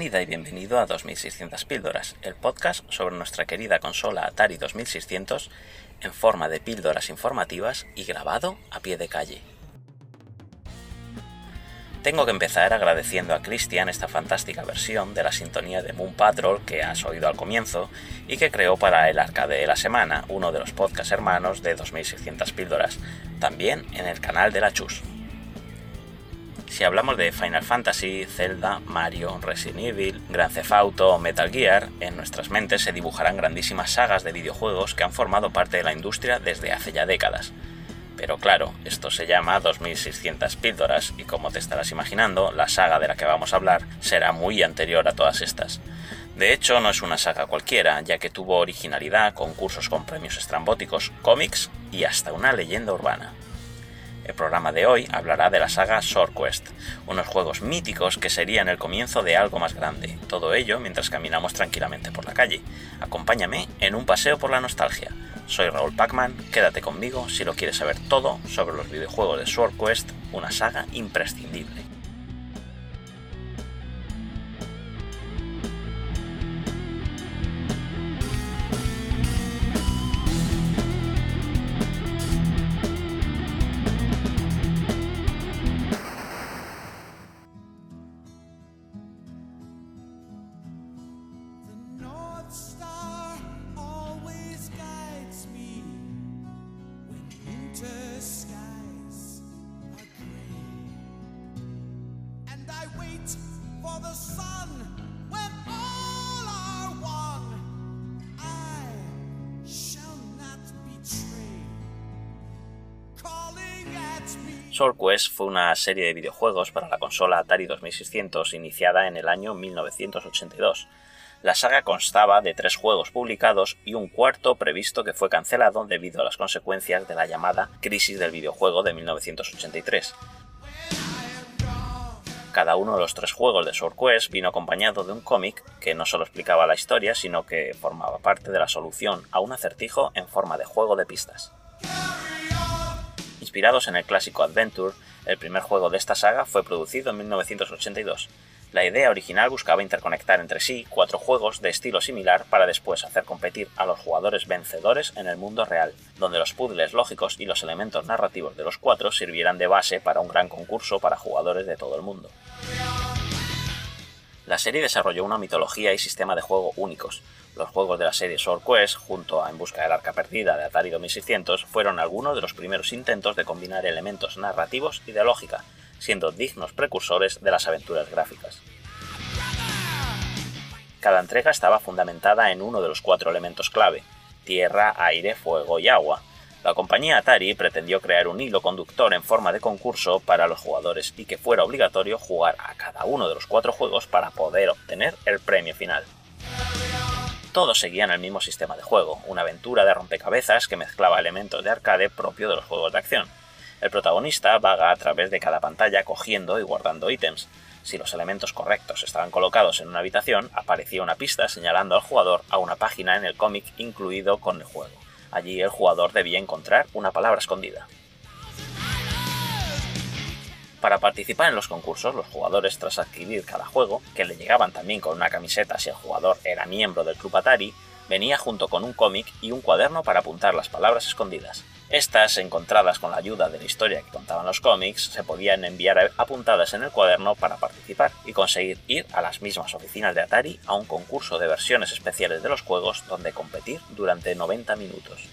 Bienvenida y bienvenido a 2600 Píldoras, el podcast sobre nuestra querida consola Atari 2600 en forma de píldoras informativas y grabado a pie de calle. Tengo que empezar agradeciendo a Christian esta fantástica versión de la sintonía de Moon Patrol que has oído al comienzo y que creó para el Arcade de la Semana, uno de los podcasts hermanos de 2600 Píldoras, también en el canal de la Chus. Si hablamos de Final Fantasy, Zelda, Mario, Resident Evil, Grand Theft Auto o Metal Gear, en nuestras mentes se dibujarán grandísimas sagas de videojuegos que han formado parte de la industria desde hace ya décadas. Pero claro, esto se llama 2600 píldoras y como te estarás imaginando, la saga de la que vamos a hablar será muy anterior a todas estas. De hecho, no es una saga cualquiera, ya que tuvo originalidad, concursos con premios estrambóticos, cómics y hasta una leyenda urbana. El programa de hoy hablará de la saga Sword Quest, unos juegos míticos que serían el comienzo de algo más grande. Todo ello mientras caminamos tranquilamente por la calle. Acompáñame en un paseo por la nostalgia. Soy Raúl Pacman, quédate conmigo si lo quieres saber todo sobre los videojuegos de Sword Quest, una saga imprescindible. Sword Quest fue una serie de videojuegos para la consola Atari 2600 iniciada en el año 1982. La saga constaba de tres juegos publicados y un cuarto previsto que fue cancelado debido a las consecuencias de la llamada crisis del videojuego de 1983. Cada uno de los tres juegos de Sword Quest vino acompañado de un cómic que no solo explicaba la historia, sino que formaba parte de la solución a un acertijo en forma de juego de pistas. Inspirados en el clásico Adventure, el primer juego de esta saga fue producido en 1982. La idea original buscaba interconectar entre sí cuatro juegos de estilo similar para después hacer competir a los jugadores vencedores en el mundo real, donde los puzzles lógicos y los elementos narrativos de los cuatro sirvieran de base para un gran concurso para jugadores de todo el mundo. La serie desarrolló una mitología y sistema de juego únicos, los juegos de la serie Sword Quest, junto a En busca del arca perdida de Atari 2600, fueron algunos de los primeros intentos de combinar elementos narrativos y de lógica, siendo dignos precursores de las aventuras gráficas. Cada entrega estaba fundamentada en uno de los cuatro elementos clave, tierra, aire, fuego y agua. La compañía Atari pretendió crear un hilo conductor en forma de concurso para los jugadores y que fuera obligatorio jugar a cada uno de los cuatro juegos para poder obtener el premio final todos seguían el mismo sistema de juego, una aventura de rompecabezas que mezclaba elementos de arcade propio de los juegos de acción. El protagonista vaga a través de cada pantalla cogiendo y guardando ítems. Si los elementos correctos estaban colocados en una habitación, aparecía una pista señalando al jugador a una página en el cómic incluido con el juego. Allí el jugador debía encontrar una palabra escondida. Para participar en los concursos, los jugadores, tras adquirir cada juego, que le llegaban también con una camiseta si el jugador era miembro del Club Atari, venía junto con un cómic y un cuaderno para apuntar las palabras escondidas. Estas, encontradas con la ayuda de la historia que contaban los cómics, se podían enviar apuntadas en el cuaderno para participar y conseguir ir a las mismas oficinas de Atari a un concurso de versiones especiales de los juegos donde competir durante 90 minutos.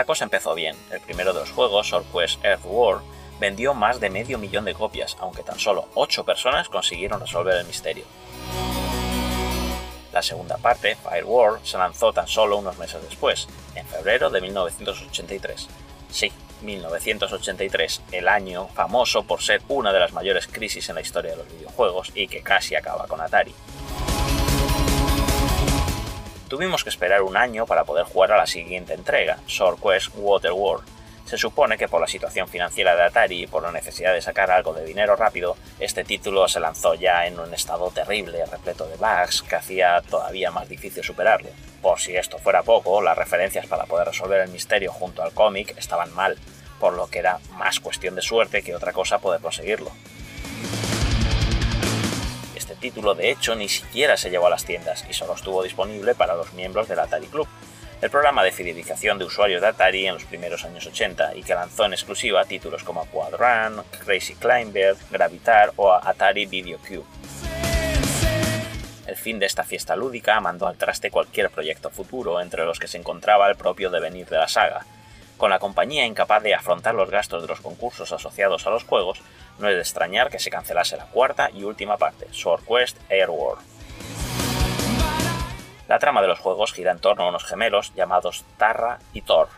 La cosa empezó bien. El primero de los juegos, Sword Earth War, vendió más de medio millón de copias, aunque tan solo 8 personas consiguieron resolver el misterio. La segunda parte, Fire War, se lanzó tan solo unos meses después, en febrero de 1983. Sí, 1983, el año famoso por ser una de las mayores crisis en la historia de los videojuegos y que casi acaba con Atari. Tuvimos que esperar un año para poder jugar a la siguiente entrega, Sword Quest Waterworld. Se supone que por la situación financiera de Atari y por la necesidad de sacar algo de dinero rápido, este título se lanzó ya en un estado terrible, repleto de bugs, que hacía todavía más difícil superarlo. Por si esto fuera poco, las referencias para poder resolver el misterio junto al cómic estaban mal, por lo que era más cuestión de suerte que otra cosa poder conseguirlo título de hecho ni siquiera se llevó a las tiendas y solo estuvo disponible para los miembros del Atari Club, el programa de fidelización de usuarios de Atari en los primeros años 80 y que lanzó en exclusiva títulos como Quadran, Crazy Climber, Gravitar o Atari Video Cube. El fin de esta fiesta lúdica mandó al traste cualquier proyecto futuro entre los que se encontraba el propio devenir de la saga, con la compañía incapaz de afrontar los gastos de los concursos asociados a los juegos, no es de extrañar que se cancelase la cuarta y última parte, Sword Quest Air War. La trama de los juegos gira en torno a unos gemelos llamados Tarra y Thor.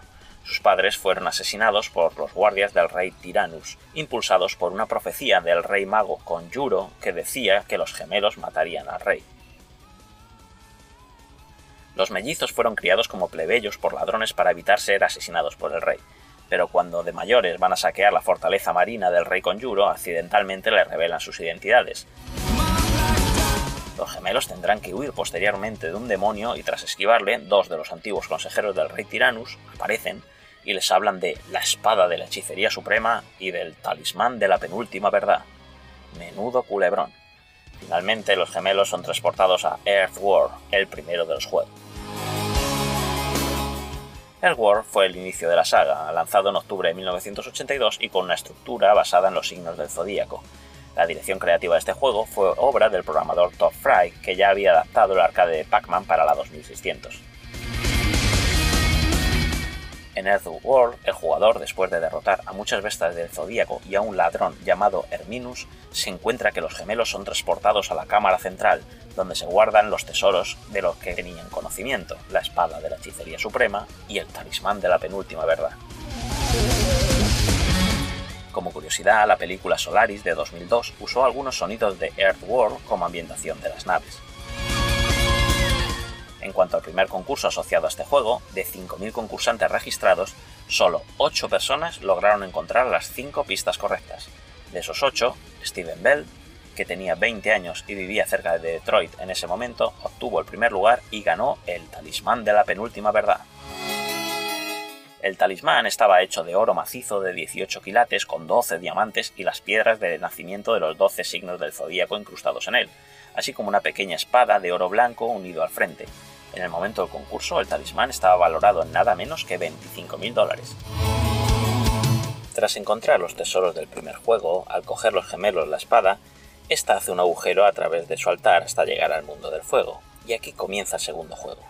Sus padres fueron asesinados por los guardias del rey Tyrannus, impulsados por una profecía del rey mago Conjuro que decía que los gemelos matarían al rey. Los mellizos fueron criados como plebeyos por ladrones para evitar ser asesinados por el rey, pero cuando de mayores van a saquear la fortaleza marina del rey Conjuro, accidentalmente le revelan sus identidades. Los gemelos tendrán que huir posteriormente de un demonio y tras esquivarle, dos de los antiguos consejeros del rey Tyrannus aparecen y les hablan de la espada de la hechicería suprema y del talismán de la penúltima verdad. Menudo culebrón. Finalmente, los gemelos son transportados a Earthworld, el primero de los juegos. Earthworld fue el inicio de la saga, lanzado en octubre de 1982 y con una estructura basada en los signos del zodíaco. La dirección creativa de este juego fue obra del programador Todd Fry, que ya había adaptado el arcade de Pac-Man para la 2600. En Earthworld, el jugador, después de derrotar a muchas bestias del zodíaco y a un ladrón llamado Herminus, se encuentra que los gemelos son transportados a la cámara central, donde se guardan los tesoros de los que tenían conocimiento, la espada de la hechicería suprema y el talismán de la penúltima verdad. Como curiosidad, la película Solaris de 2002 usó algunos sonidos de Earthworld como ambientación de las naves. En cuanto al primer concurso asociado a este juego, de 5.000 concursantes registrados, solo 8 personas lograron encontrar las 5 pistas correctas. De esos 8, Steven Bell, que tenía 20 años y vivía cerca de Detroit en ese momento, obtuvo el primer lugar y ganó el talismán de la penúltima verdad. El talismán estaba hecho de oro macizo de 18 quilates con 12 diamantes y las piedras de nacimiento de los 12 signos del zodíaco incrustados en él, así como una pequeña espada de oro blanco unido al frente, en el momento del concurso, el talismán estaba valorado en nada menos que 25.000 dólares. Tras encontrar los tesoros del primer juego, al coger los gemelos la espada, ésta hace un agujero a través de su altar hasta llegar al mundo del fuego, y aquí comienza el segundo juego.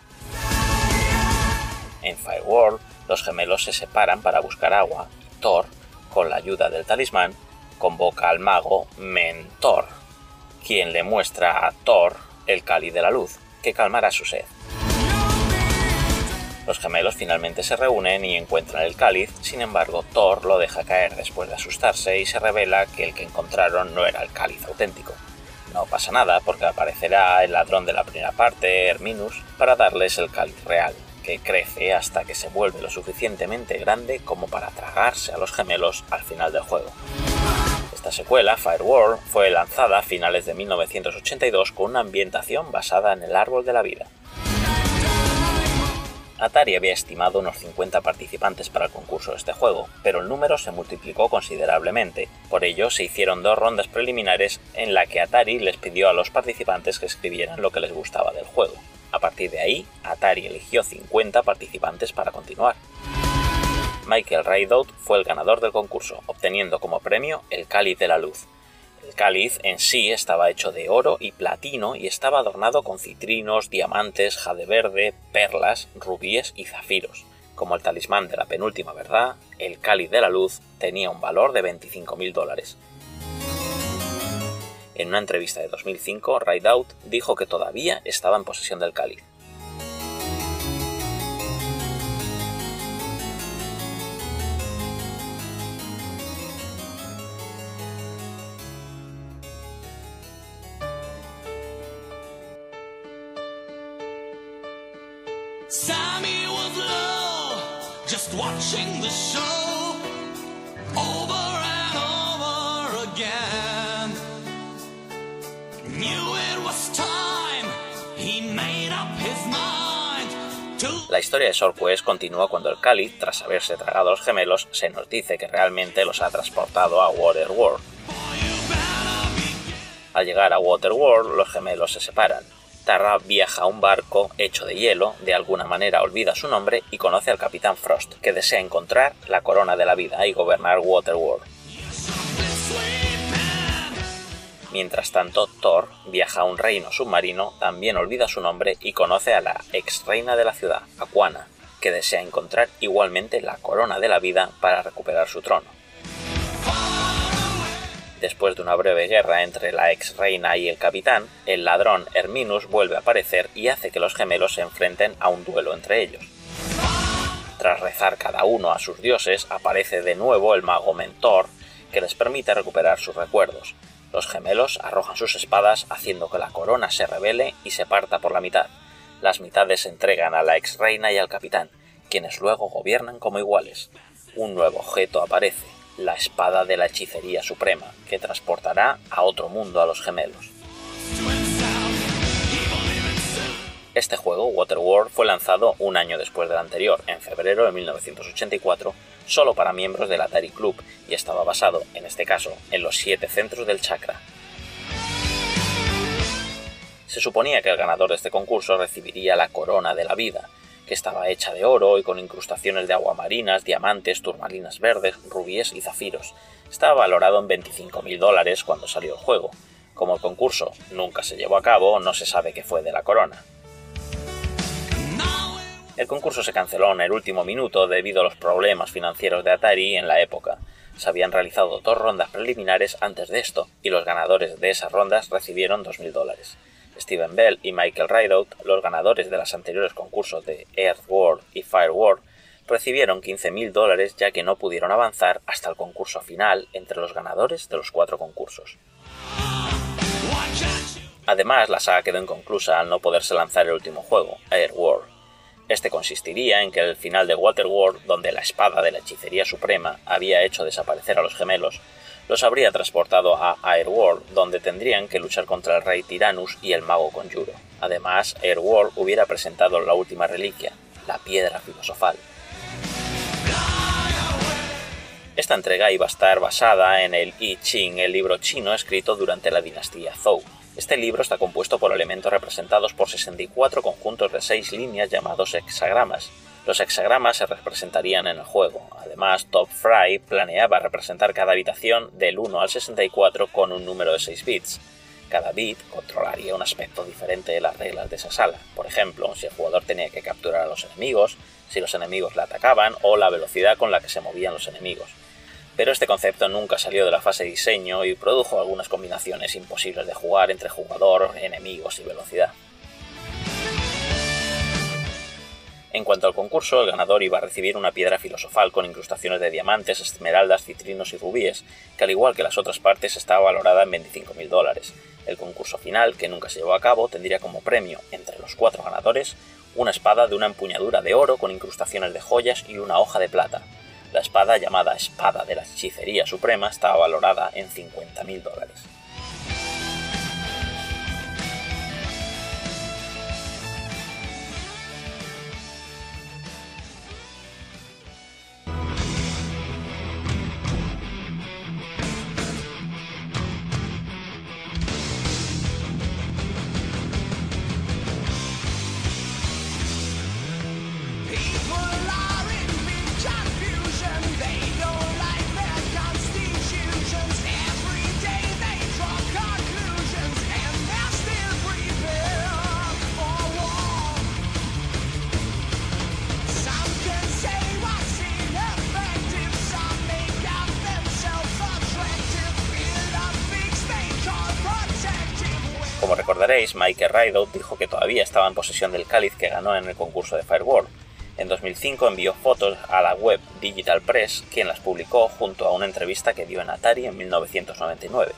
En Fireworld, los gemelos se separan para buscar agua Thor, con la ayuda del talismán, convoca al mago Mentor, quien le muestra a Thor el cáliz de la luz, que calmará su sed. Los gemelos finalmente se reúnen y encuentran el cáliz, sin embargo Thor lo deja caer después de asustarse y se revela que el que encontraron no era el cáliz auténtico. No pasa nada porque aparecerá el ladrón de la primera parte, Herminus, para darles el cáliz real, que crece hasta que se vuelve lo suficientemente grande como para tragarse a los gemelos al final del juego. Esta secuela, Fireworld, fue lanzada a finales de 1982 con una ambientación basada en el árbol de la vida. Atari había estimado unos 50 participantes para el concurso de este juego, pero el número se multiplicó considerablemente. Por ello, se hicieron dos rondas preliminares en la que Atari les pidió a los participantes que escribieran lo que les gustaba del juego. A partir de ahí, Atari eligió 50 participantes para continuar. Michael Rideout fue el ganador del concurso, obteniendo como premio el Cáliz de la Luz, el cáliz en sí estaba hecho de oro y platino y estaba adornado con citrinos, diamantes, jade verde, perlas, rubíes y zafiros. Como el talismán de la penúltima verdad, el cáliz de la luz tenía un valor de 25.000 dólares. En una entrevista de 2005, Rideout dijo que todavía estaba en posesión del cáliz. Historia de Sword Quest continúa cuando el Cáliz, tras haberse tragado a los gemelos, se nos dice que realmente los ha transportado a Waterworld. Al llegar a Waterworld, los gemelos se separan. Tarra viaja a un barco hecho de hielo, de alguna manera olvida su nombre y conoce al Capitán Frost, que desea encontrar la corona de la vida y gobernar Waterworld. Mientras tanto, Thor viaja a un reino submarino, también olvida su nombre y conoce a la ex reina de la ciudad, Aquana, que desea encontrar igualmente la corona de la vida para recuperar su trono. Después de una breve guerra entre la ex reina y el capitán, el ladrón Herminus vuelve a aparecer y hace que los gemelos se enfrenten a un duelo entre ellos. Tras rezar cada uno a sus dioses, aparece de nuevo el mago Mentor, que les permite recuperar sus recuerdos, los gemelos arrojan sus espadas haciendo que la corona se revele y se parta por la mitad. Las mitades se entregan a la ex reina y al capitán, quienes luego gobiernan como iguales. Un nuevo objeto aparece, la espada de la hechicería suprema, que transportará a otro mundo a los gemelos. Este juego, Waterworld, fue lanzado un año después del anterior, en febrero de 1984, solo para miembros del Atari Club y estaba basado, en este caso, en los siete centros del chakra. Se suponía que el ganador de este concurso recibiría la corona de la vida, que estaba hecha de oro y con incrustaciones de aguamarinas, diamantes, turmalinas verdes, rubíes y zafiros. Estaba valorado en 25.000 dólares cuando salió el juego. Como el concurso nunca se llevó a cabo, no se sabe qué fue de la corona. El concurso se canceló en el último minuto debido a los problemas financieros de Atari en la época. Se habían realizado dos rondas preliminares antes de esto, y los ganadores de esas rondas recibieron 2.000 dólares. Steven Bell y Michael Rideout, los ganadores de los anteriores concursos de Earth World y Fire World, recibieron 15.000 dólares ya que no pudieron avanzar hasta el concurso final entre los ganadores de los cuatro concursos. Además, la saga quedó inconclusa al no poderse lanzar el último juego, Air World. Este consistiría en que el final de Waterworld, donde la espada de la hechicería suprema había hecho desaparecer a los gemelos, los habría transportado a Airworld, donde tendrían que luchar contra el rey Tyrannus y el mago Conjuro. Además, Airworld hubiera presentado la última reliquia, la piedra filosofal. Esta entrega iba a estar basada en el I Ching, el libro chino escrito durante la dinastía Zhou. Este libro está compuesto por elementos representados por 64 conjuntos de 6 líneas llamados hexagramas. Los hexagramas se representarían en el juego. Además, Top Fry planeaba representar cada habitación del 1 al 64 con un número de 6 bits. Cada bit controlaría un aspecto diferente de las reglas de esa sala. Por ejemplo, si el jugador tenía que capturar a los enemigos, si los enemigos le atacaban o la velocidad con la que se movían los enemigos pero este concepto nunca salió de la fase de diseño y produjo algunas combinaciones imposibles de jugar entre jugador, enemigos y velocidad. En cuanto al concurso, el ganador iba a recibir una piedra filosofal con incrustaciones de diamantes, esmeraldas, citrinos y rubíes, que al igual que las otras partes estaba valorada en 25.000 dólares. El concurso final, que nunca se llevó a cabo, tendría como premio, entre los cuatro ganadores, una espada de una empuñadura de oro con incrustaciones de joyas y una hoja de plata, la espada, llamada Espada de la Hechicería Suprema, estaba valorada en 50.000 dólares. Como recordaréis, Mike Rideout dijo que todavía estaba en posesión del cáliz que ganó en el concurso de Fireworld. En 2005 envió fotos a la web Digital Press, quien las publicó junto a una entrevista que dio en Atari en 1999.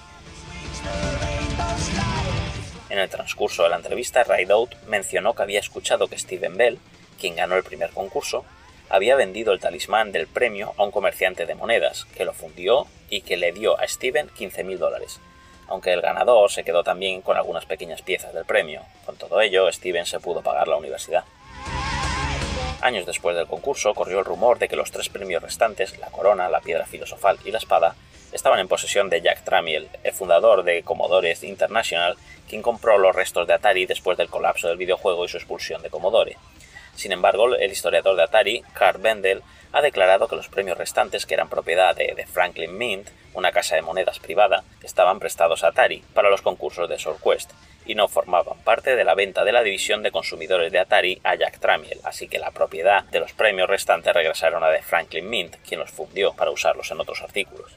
En el transcurso de la entrevista, Rideout mencionó que había escuchado que Steven Bell, quien ganó el primer concurso, había vendido el talismán del premio a un comerciante de monedas, que lo fundió y que le dio a Steven 15.000 dólares, aunque el ganador se quedó también con algunas pequeñas piezas del premio. Con todo ello, Steven se pudo pagar la universidad. Años después del concurso, corrió el rumor de que los tres premios restantes, la corona, la piedra filosofal y la espada, estaban en posesión de Jack Tramiel, el fundador de Commodore International, quien compró los restos de Atari después del colapso del videojuego y su expulsión de Commodore. Sin embargo, el historiador de Atari, Carl Bendel, ha declarado que los premios restantes, que eran propiedad de, Franklin Mint, una casa de monedas privada, estaban prestados a Atari para los concursos de SwordQuest y no formaban parte de la venta de la división de consumidores de Atari a Jack Tramiel, así que la propiedad de los premios restantes regresaron a de Franklin Mint, quien los fundió para usarlos en otros artículos.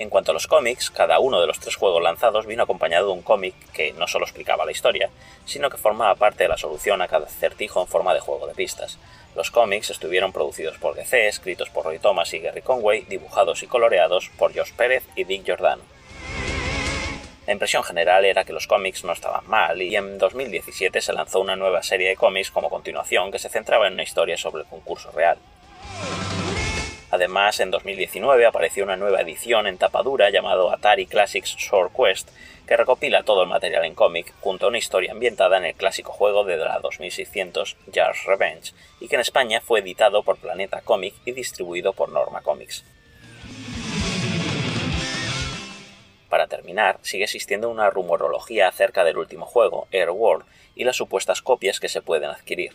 En cuanto a los cómics, cada uno de los tres juegos lanzados vino acompañado de un cómic que no solo explicaba la historia, sino que formaba parte de la solución a cada acertijo en forma de juego de pistas. Los cómics estuvieron producidos por DC, escritos por Roy Thomas y Gary Conway, dibujados y coloreados por Josh Pérez y Dick Giordano. La impresión general era que los cómics no estaban mal y en 2017 se lanzó una nueva serie de cómics como continuación que se centraba en una historia sobre el concurso real. Además, en 2019 apareció una nueva edición en tapadura llamado Atari Classics Sword Quest, que recopila todo el material en cómic junto a una historia ambientada en el clásico juego de la 2600 Jar's Revenge, y que en España fue editado por Planeta Comic y distribuido por Norma Comics. Para terminar, sigue existiendo una rumorología acerca del último juego, Air World, y las supuestas copias que se pueden adquirir,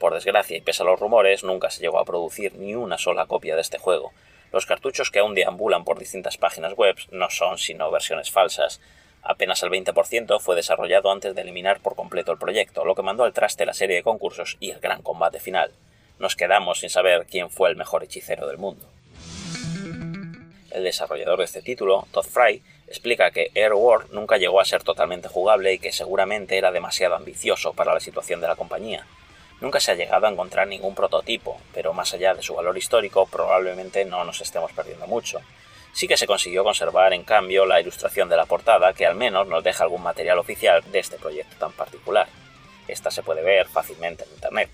por desgracia, y pese a los rumores, nunca se llegó a producir ni una sola copia de este juego. Los cartuchos que aún deambulan por distintas páginas web no son sino versiones falsas. Apenas el 20% fue desarrollado antes de eliminar por completo el proyecto, lo que mandó al traste la serie de concursos y el gran combate final. Nos quedamos sin saber quién fue el mejor hechicero del mundo. El desarrollador de este título, Todd Fry, explica que Air World nunca llegó a ser totalmente jugable y que seguramente era demasiado ambicioso para la situación de la compañía. Nunca se ha llegado a encontrar ningún prototipo, pero más allá de su valor histórico probablemente no nos estemos perdiendo mucho. Sí que se consiguió conservar, en cambio, la ilustración de la portada, que al menos nos deja algún material oficial de este proyecto tan particular. Esta se puede ver fácilmente en Internet.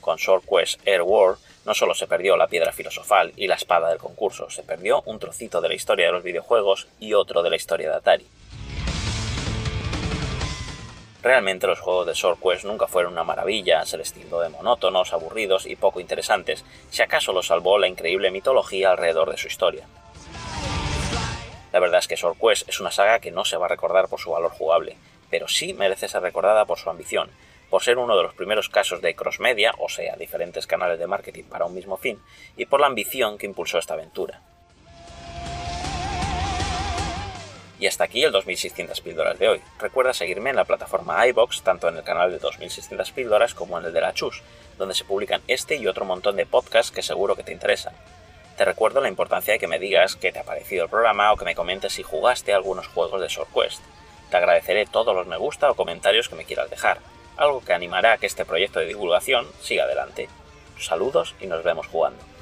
Con Sword Quest Air War no solo se perdió la piedra filosofal y la espada del concurso, se perdió un trocito de la historia de los videojuegos y otro de la historia de Atari. Realmente los juegos de Sword Quest nunca fueron una maravilla, se les tildó de monótonos, aburridos y poco interesantes, si acaso lo salvó la increíble mitología alrededor de su historia. La verdad es que Sword Quest es una saga que no se va a recordar por su valor jugable, pero sí merece ser recordada por su ambición, por ser uno de los primeros casos de cross-media, o sea, diferentes canales de marketing para un mismo fin, y por la ambición que impulsó esta aventura. Y hasta aquí el 2600 píldoras de hoy. Recuerda seguirme en la plataforma iBox, tanto en el canal de 2600 píldoras como en el de la Chus, donde se publican este y otro montón de podcasts que seguro que te interesan. Te recuerdo la importancia de que me digas qué te ha parecido el programa o que me comentes si jugaste algunos juegos de SwordQuest. Te agradeceré todos los me gusta o comentarios que me quieras dejar, algo que animará a que este proyecto de divulgación siga adelante. Saludos y nos vemos jugando.